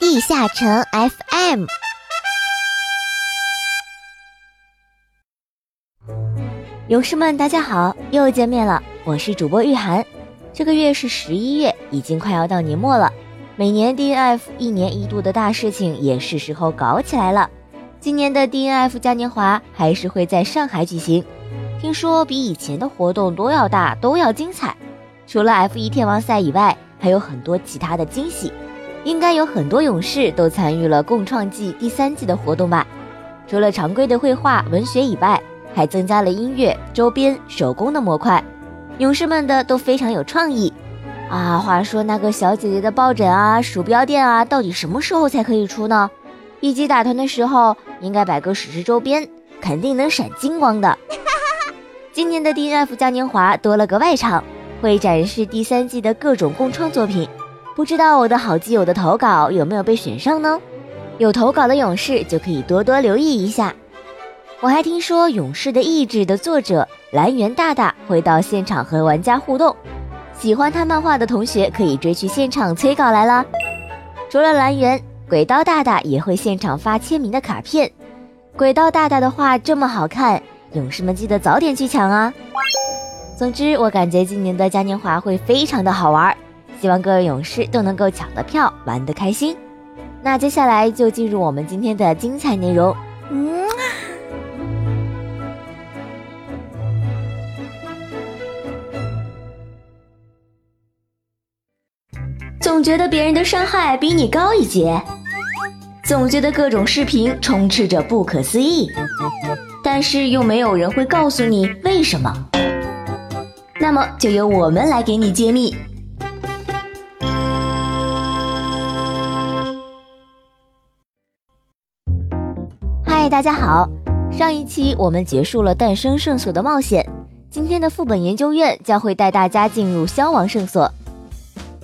地下城 FM，勇士们，大家好，又见面了，我是主播玉涵。这个月是十一月，已经快要到年末了。每年 DNF 一年一度的大事情也是时候搞起来了。今年的 DNF 嘉年华还是会在上海举行，听说比以前的活动都要大，都要精彩。除了 F1 天王赛以外，还有很多其他的惊喜。应该有很多勇士都参与了共创季第三季的活动吧？除了常规的绘画、文学以外，还增加了音乐、周边、手工的模块。勇士们的都非常有创意啊！话说那个小姐姐的抱枕啊、鼠标垫啊，到底什么时候才可以出呢？一级打团的时候应该摆个史诗周边，肯定能闪金光的。今年的 DNF 嘉年华多了个外场，会展示第三季的各种共创作品。不知道我的好基友的投稿有没有被选上呢？有投稿的勇士就可以多多留意一下。我还听说《勇士的意志》的作者蓝源大大会到现场和玩家互动，喜欢他漫画的同学可以追去现场催稿来了。除了蓝源，鬼刀大大也会现场发签名的卡片。鬼刀大大的画这么好看，勇士们记得早点去抢啊！总之，我感觉今年的嘉年华会非常的好玩。希望各位勇士都能够抢到票，玩得开心。那接下来就进入我们今天的精彩内容。嗯，总觉得别人的伤害比你高一截，总觉得各种视频充斥着不可思议，但是又没有人会告诉你为什么。那么就由我们来给你揭秘。大家好，上一期我们结束了诞生圣所的冒险，今天的副本研究院将会带大家进入消亡圣所。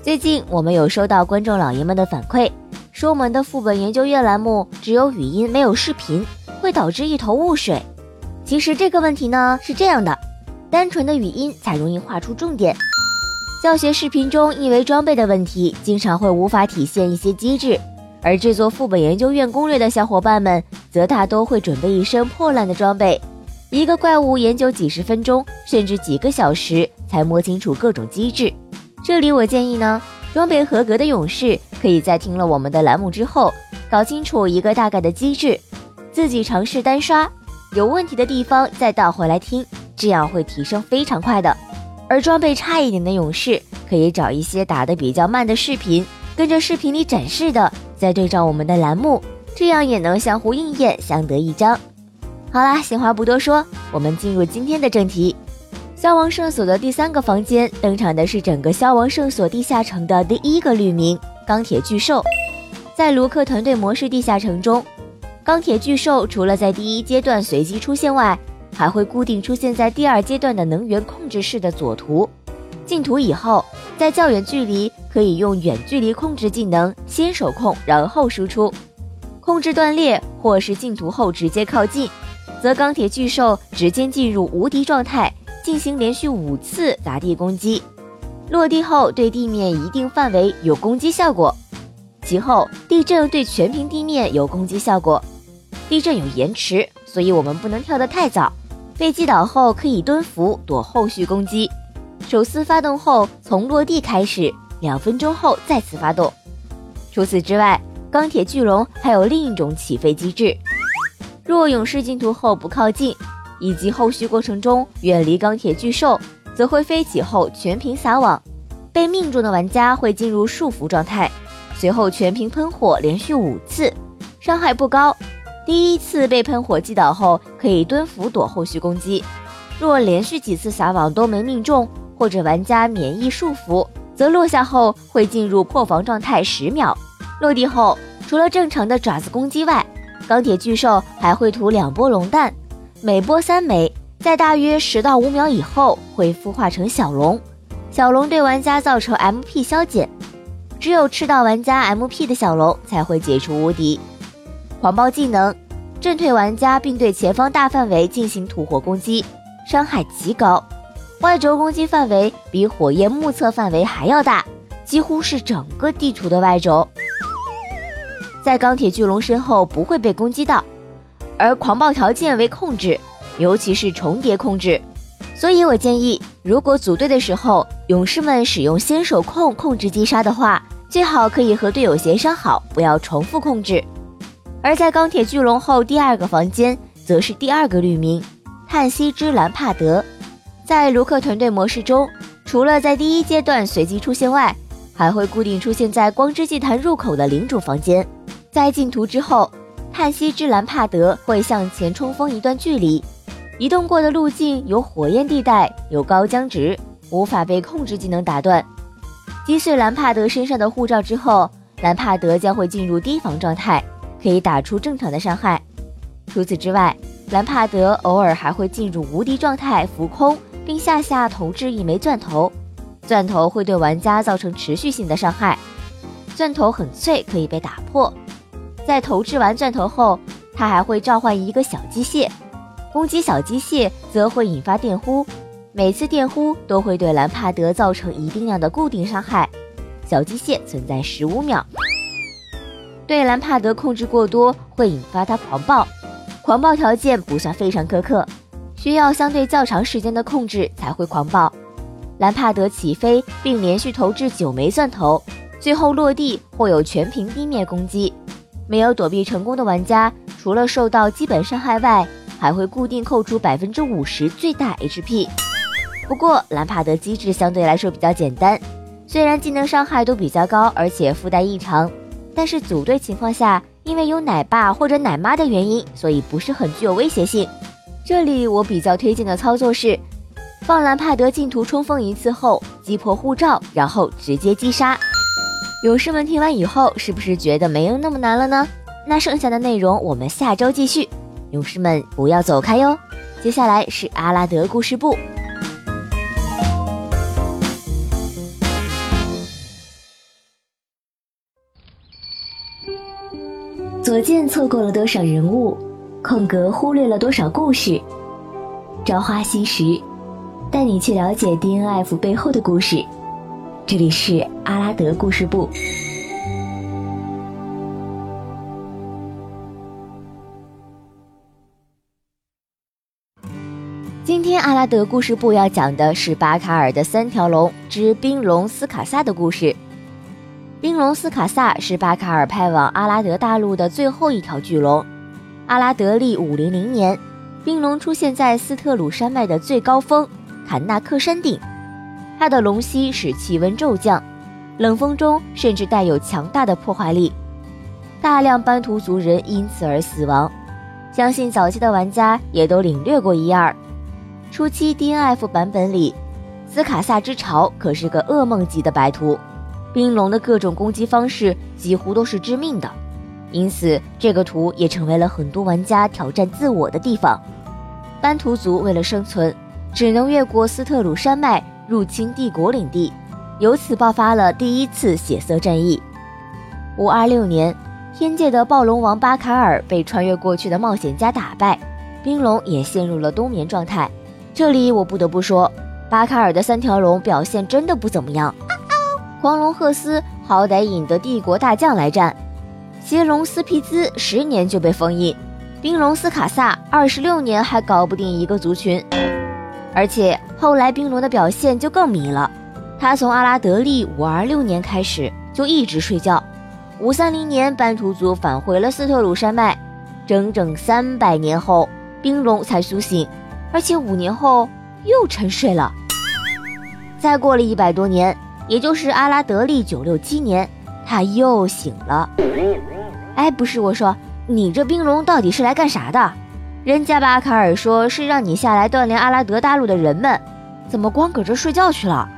最近我们有收到观众老爷们的反馈，说我们的副本研究院栏目只有语音没有视频，会导致一头雾水。其实这个问题呢是这样的，单纯的语音才容易画出重点，教学视频中因为装备的问题，经常会无法体现一些机制。而制作副本研究院攻略的小伙伴们，则大多会准备一身破烂的装备，一个怪物研究几十分钟，甚至几个小时才摸清楚各种机制。这里我建议呢，装备合格的勇士可以在听了我们的栏目之后，搞清楚一个大概的机制，自己尝试单刷，有问题的地方再倒回来听，这样会提升非常快的。而装备差一点的勇士，可以找一些打得比较慢的视频，跟着视频里展示的。再对照我们的栏目，这样也能相互应验，相得益彰。好啦，闲话不多说，我们进入今天的正题。消亡圣所的第三个房间登场的是整个消亡圣所地下城的第一个绿名——钢铁巨兽。在卢克团队模式地下城中，钢铁巨兽除了在第一阶段随机出现外，还会固定出现在第二阶段的能源控制室的左图。进图以后，在较远距离。可以用远距离控制技能，先手控，然后输出。控制断裂或是进图后直接靠近，则钢铁巨兽直接进入无敌状态，进行连续五次砸地攻击。落地后对地面一定范围有攻击效果。其后地震对全屏地面有攻击效果。地震有延迟，所以我们不能跳得太早。被击倒后可以蹲伏躲后续攻击。手撕发动后从落地开始。两分钟后再次发动。除此之外，钢铁巨龙还有另一种起飞机制：若勇士进图后不靠近，以及后续过程中远离钢铁巨兽，则会飞起后全屏撒网。被命中的玩家会进入束缚状态，随后全屏喷火连续五次，伤害不高。第一次被喷火击倒后，可以蹲伏躲后续攻击。若连续几次撒网都没命中，或者玩家免疫束缚。则落下后会进入破防状态十秒，落地后除了正常的爪子攻击外，钢铁巨兽还会吐两波龙弹，每波三枚，在大约十到五秒以后会孵化成小龙，小龙对玩家造成 MP 消减，只有吃到玩家 MP 的小龙才会解除无敌。狂暴技能，震退玩家并对前方大范围进行吐火攻击，伤害极高。外轴攻击范围比火焰目测范围还要大，几乎是整个地图的外轴。在钢铁巨龙身后不会被攻击到。而狂暴条件为控制，尤其是重叠控制。所以我建议，如果组队的时候，勇士们使用先手控控制击杀的话，最好可以和队友协商好，不要重复控制。而在钢铁巨龙后，第二个房间则是第二个绿名——叹息之兰帕德。在卢克团队模式中，除了在第一阶段随机出现外，还会固定出现在光之祭坛入口的领主房间。在进图之后，叹息之兰帕德会向前冲锋一段距离。移动过的路径有火焰地带，有高僵直，无法被控制技能打断。击碎兰帕德身上的护罩之后，兰帕德将会进入低防状态，可以打出正常的伤害。除此之外，兰帕德偶尔还会进入无敌状态浮空，并下下投掷一枚钻头，钻头会对玩家造成持续性的伤害。钻头很脆，可以被打破。在投掷完钻头后，他还会召唤一个小机械。攻击小机械则会引发电弧，每次电弧都会对兰帕德造成一定量的固定伤害。小机械存在十五秒，对兰帕德控制过多会引发他狂暴。狂暴条件不算非常苛刻，需要相对较长时间的控制才会狂暴。兰帕德起飞并连续投掷九枚钻头，最后落地或有全屏地面攻击。没有躲避成功的玩家，除了受到基本伤害外，还会固定扣除百分之五十最大 HP。不过兰帕德机制相对来说比较简单，虽然技能伤害都比较高，而且附带异常，但是组队情况下，因为有奶爸或者奶妈的原因，所以不是很具有威胁性。这里我比较推荐的操作是，放兰帕德进图冲锋一次后，击破护罩，然后直接击杀。勇士们听完以后，是不是觉得没有那么难了呢？那剩下的内容我们下周继续。勇士们不要走开哟！接下来是阿拉德故事部。左键错过了多少人物，空格忽略了多少故事。朝花夕拾，带你去了解 DNF 背后的故事。这里是阿拉德故事部。今天阿拉德故事部要讲的是巴卡尔的三条龙之冰龙斯卡萨的故事。冰龙斯卡萨是巴卡尔派往阿拉德大陆的最后一条巨龙。阿拉德历五零零年，冰龙出现在斯特鲁山脉的最高峰坎纳克山顶，它的龙息使气温骤降，冷风中甚至带有强大的破坏力，大量班图族人因此而死亡。相信早期的玩家也都领略过一二。初期 DNF 版本里，斯卡萨之潮可是个噩梦级的白图，冰龙的各种攻击方式几乎都是致命的，因此这个图也成为了很多玩家挑战自我的地方。班图族为了生存，只能越过斯特鲁山脉入侵帝国领地，由此爆发了第一次血色战役。五二六年，天界的暴龙王巴卡尔被穿越过去的冒险家打败，冰龙也陷入了冬眠状态。这里我不得不说，巴卡尔的三条龙表现真的不怎么样。狂龙赫斯好歹引得帝国大将来战，邪龙斯皮兹十年就被封印，冰龙斯卡萨二十六年还搞不定一个族群。而且后来冰龙的表现就更迷了，他从阿拉德利五二六年开始就一直睡觉。五三零年班图族返回了斯特鲁山脉，整整三百年后，冰龙才苏醒。而且五年后又沉睡了。再过了一百多年，也就是阿拉德利九六七年，他又醒了。哎，不是我说，你这冰龙到底是来干啥的？人家巴卡尔说是让你下来锻炼阿拉德大陆的人们，怎么光搁这睡觉去了？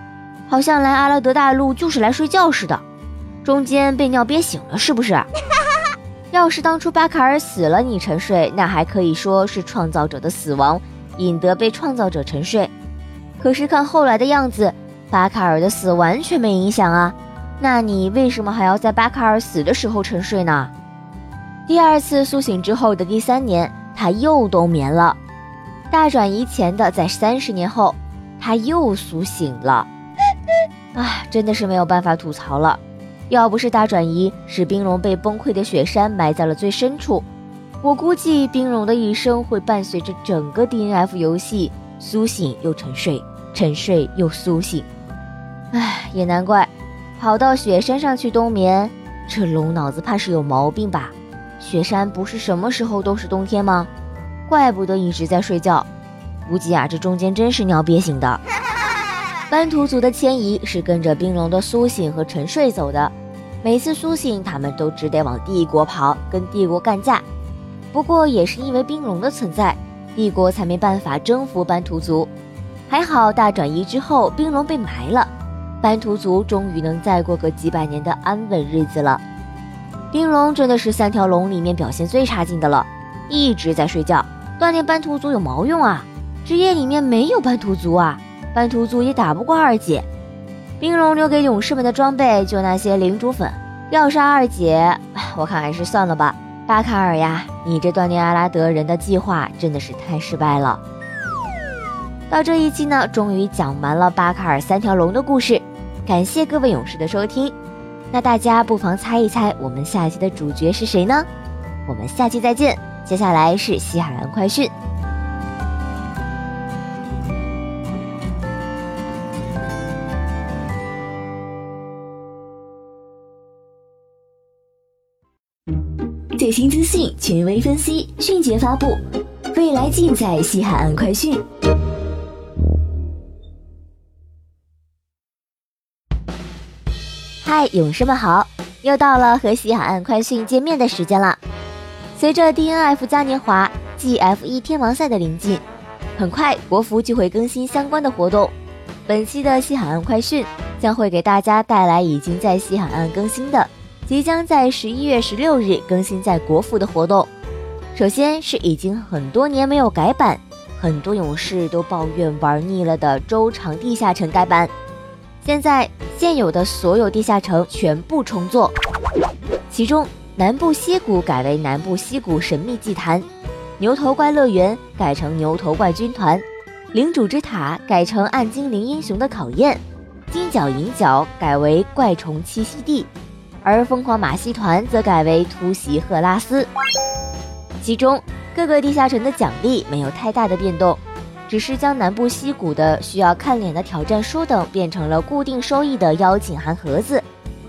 好像来阿拉德大陆就是来睡觉似的。中间被尿憋醒了是不是？要是当初巴卡尔死了你沉睡，那还可以说是创造者的死亡。引得被创造者沉睡，可是看后来的样子，巴卡尔的死完全没影响啊。那你为什么还要在巴卡尔死的时候沉睡呢？第二次苏醒之后的第三年，他又冬眠了。大转移前的在三十年后，他又苏醒了。啊，真的是没有办法吐槽了。要不是大转移使冰龙被崩溃的雪山埋在了最深处，我估计冰龙的一生会伴随着整个 DNF 游戏苏醒又沉睡，沉睡又苏醒。唉，也难怪，跑到雪山上去冬眠，这龙脑子怕是有毛病吧？雪山不是什么时候都是冬天吗？怪不得一直在睡觉，估计啊，这中间真是尿憋醒的。班图族的迁移是跟着冰龙的苏醒和沉睡走的，每次苏醒，他们都只得往帝国跑，跟帝国干架。不过也是因为冰龙的存在，帝国才没办法征服班图族。还好大转移之后，冰龙被埋了，班图族终于能再过个几百年的安稳日子了。冰龙真的是三条龙里面表现最差劲的了，一直在睡觉。锻炼斑图族有毛用啊？职业里面没有斑图族啊！斑图族也打不过二姐，冰龙留给勇士们的装备就那些领主粉，要杀二姐，我看还是算了吧。巴卡尔呀，你这锻炼阿拉德人的计划真的是太失败了。到这一期呢，终于讲完了巴卡尔三条龙的故事，感谢各位勇士的收听。那大家不妨猜一猜，我们下期的主角是谁呢？我们下期再见。接下来是西海岸快讯。最新资讯，权威分析，迅捷发布，未来尽在西海岸快讯。嗨，勇士们好！又到了和西海岸快讯见面的时间了。随着 DNF 嘉年华 GF1 天王赛的临近，很快国服就会更新相关的活动。本期的西海岸快讯将会给大家带来已经在西海岸更新的。即将在十一月十六日更新在国服的活动，首先是已经很多年没有改版，很多勇士都抱怨玩腻了的周长地下城改版。现在现有的所有地下城全部重做，其中南部溪谷改为南部溪谷神秘祭坛，牛头怪乐园改成牛头怪军团，领主之塔改成暗精灵英雄的考验，金角银角改为怪虫栖息地。而疯狂马戏团则改为突袭赫拉斯，其中各个地下城的奖励没有太大的变动，只是将南部溪谷的需要看脸的挑战书等变成了固定收益的邀请函盒子，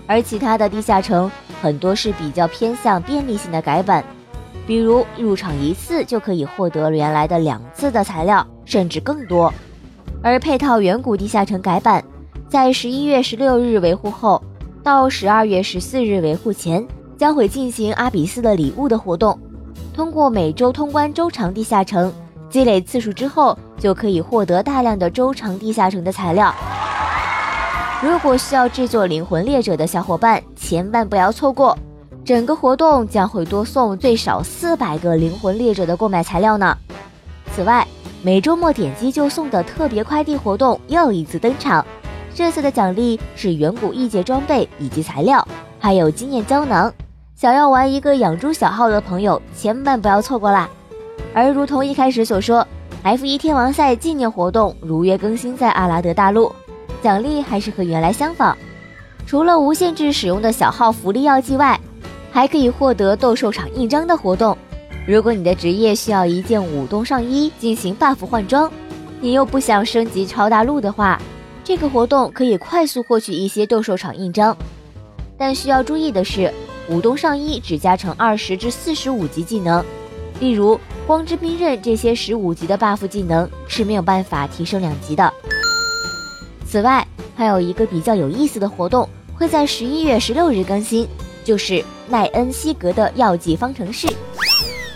而其他的地下城很多是比较偏向便利性的改版，比如入场一次就可以获得原来的两次的材料，甚至更多。而配套远古地下城改版，在十一月十六日维护后。到十二月十四日维护前，将会进行阿比斯的礼物的活动。通过每周通关周长地下城，积累次数之后，就可以获得大量的周长地下城的材料。如果需要制作灵魂猎者的小伙伴，千万不要错过。整个活动将会多送最少四百个灵魂猎者的购买材料呢。此外，每周末点击就送的特别快递活动又一次登场。这次的奖励是远古异界装备以及材料，还有经验胶囊。想要玩一个养猪小号的朋友，千万不要错过啦！而如同一开始所说，F1 天王赛纪念活动如约更新在阿拉德大陆，奖励还是和原来相仿。除了无限制使用的小号福利药剂外，还可以获得斗兽场印章的活动。如果你的职业需要一件舞动上衣进行 buff 换装，你又不想升级超大陆的话，这个活动可以快速获取一些斗兽场印章，但需要注意的是，舞动上衣只加成二十至四十五级技能，例如光之冰刃这些十五级的 buff 技能是没有办法提升两级的。此外，还有一个比较有意思的活动会在十一月十六日更新，就是奈恩西格的药剂方程式。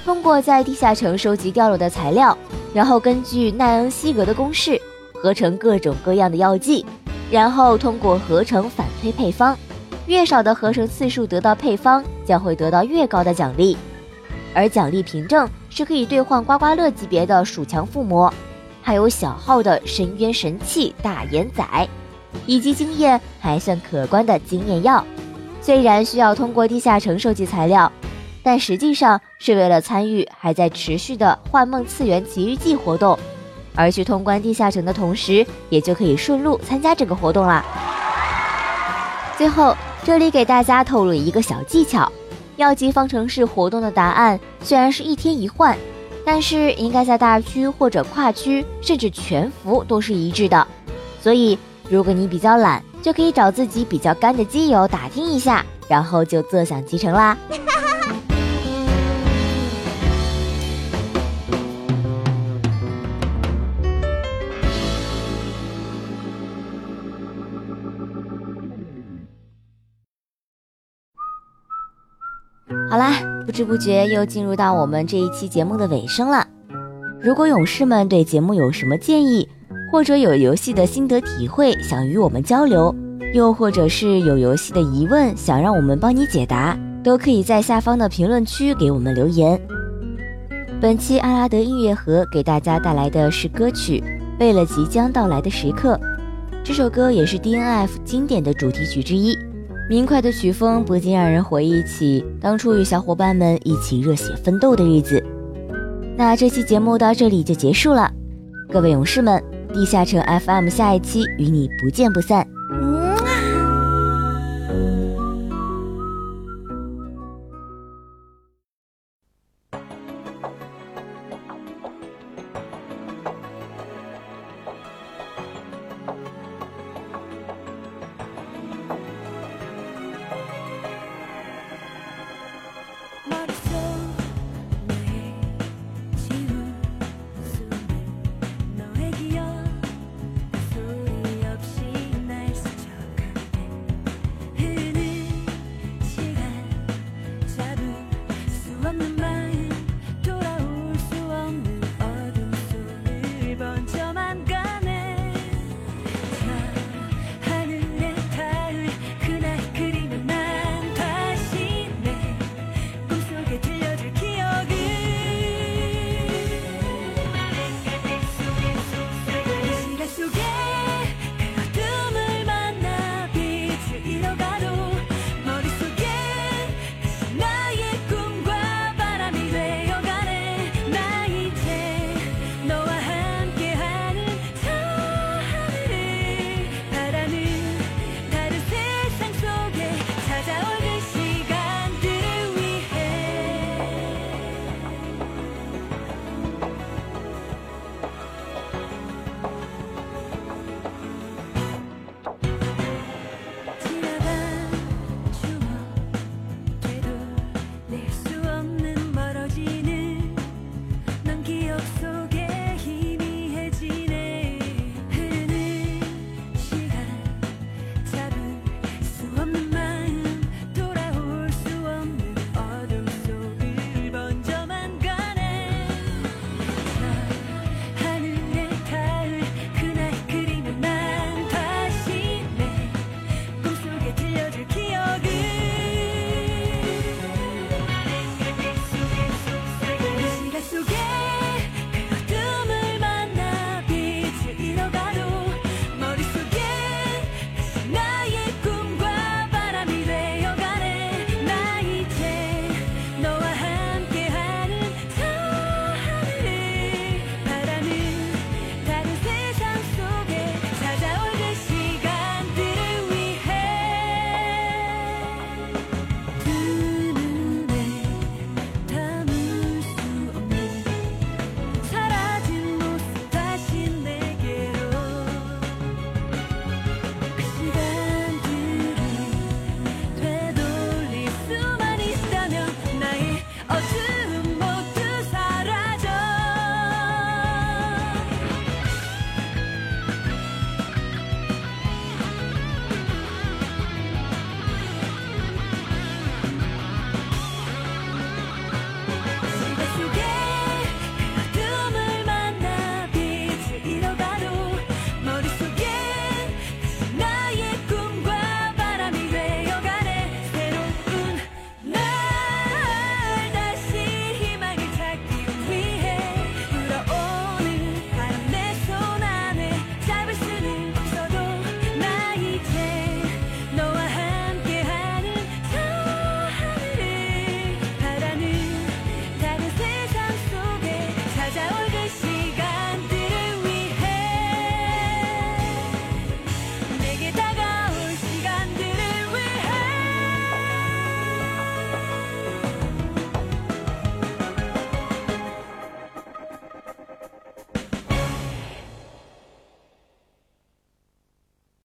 通过在地下城收集掉落的材料，然后根据奈恩西格的公式。合成各种各样的药剂，然后通过合成反推配方，越少的合成次数得到配方，将会得到越高的奖励。而奖励凭证是可以兑换刮刮乐级别的鼠强附魔，还有小号的深渊神器大眼仔，以及经验还算可观的经验药。虽然需要通过地下城收集材料，但实际上是为了参与还在持续的幻梦次元奇遇记活动。而去通关地下城的同时，也就可以顺路参加这个活动啦。最后，这里给大家透露一个小技巧：药剂方程式活动的答案虽然是一天一换，但是应该在大区或者跨区，甚至全服都是一致的。所以，如果你比较懒，就可以找自己比较干的基友打听一下，然后就坐享其成啦。不知不觉又进入到我们这一期节目的尾声了。如果勇士们对节目有什么建议，或者有游戏的心得体会想与我们交流，又或者是有游戏的疑问想让我们帮你解答，都可以在下方的评论区给我们留言。本期阿拉德音乐盒给大家带来的是歌曲《为了即将到来的时刻》，这首歌也是 DNF 经典的主题曲之一。明快的曲风不禁让人回忆起当初与小伙伴们一起热血奋斗的日子。那这期节目到这里就结束了，各位勇士们，地下城 FM 下一期与你不见不散。